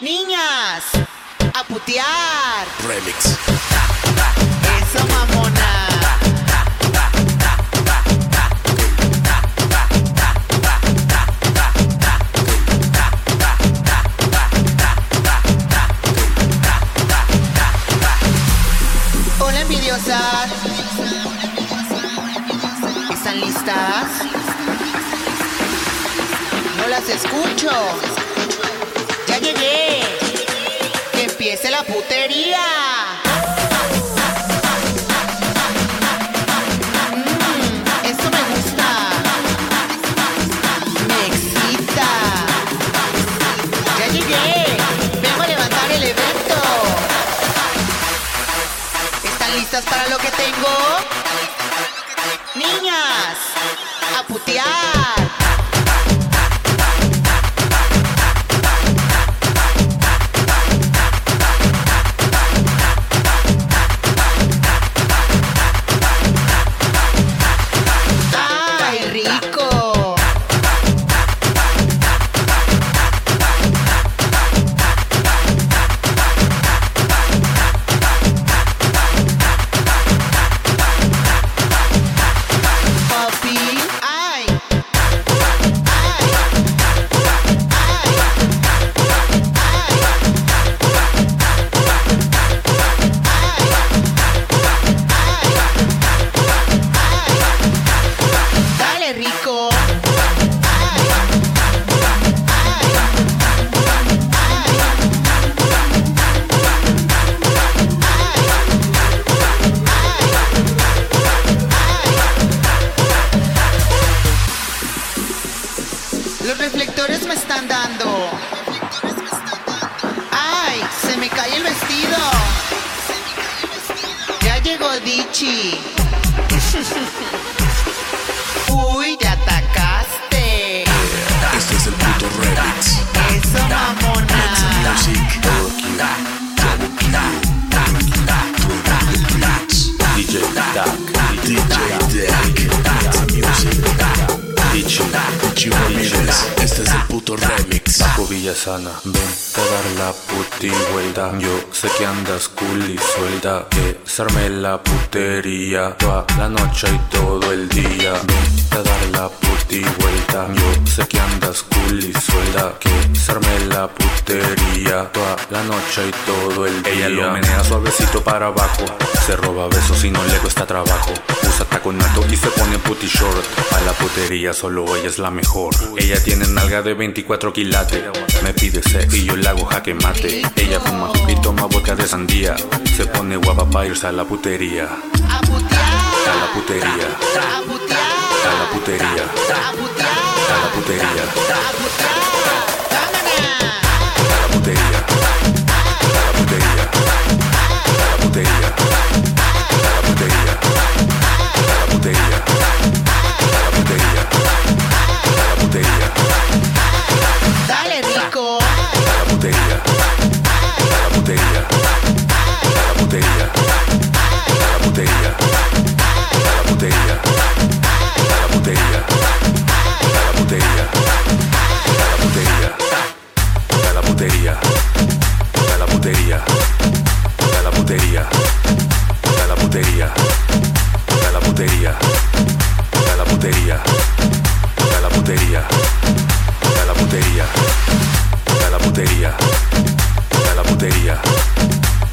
Niñas, a putear. Remix. Eso, mamona. Hola, envidiosas. ¿Están listas? No las escucho. Llegué. Que empiece la putería. Mm, esto me gusta. Me excita. Ya llegué. Vengo a levantar el evento. ¿Están listas para lo que tengo? Niñas, a putear. Están dando. ¡Ay! Se me cae el vestido. Ya llegó Dichi. Villasana, ven a dar la puti vuelta. Yo sé que andas cool y suelta, que se arme la putería toda la noche y todo el día. Ven a dar la puti vuelta. Yo sé que andas cool y suelta, que la putería toda la noche y todo el día. Ella lo menea suavecito para abajo, se roba besos y no le cuesta trabajo. Usa taconato y se pone puti short. A la putería solo ella es la mejor. Ella tiene nalga de 24 quilates. Me pide sex y yo le hago jaque mate. Ella fuma y toma vodka de sandía. Se pone guapa para irse a la putería. A la putería. A la putería. A la putería. La putería. A la putería. A la putería. A la putería. A la putería. A la putería. A la putería. A la putería. A la putería. A la putería. A la putería. A la putería. A la putería. A la putería. A la putería.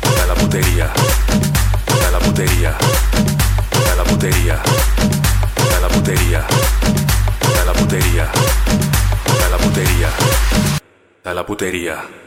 A la putería. La putería. A la putería. A la putería. A la putería. A la putería. A la putería.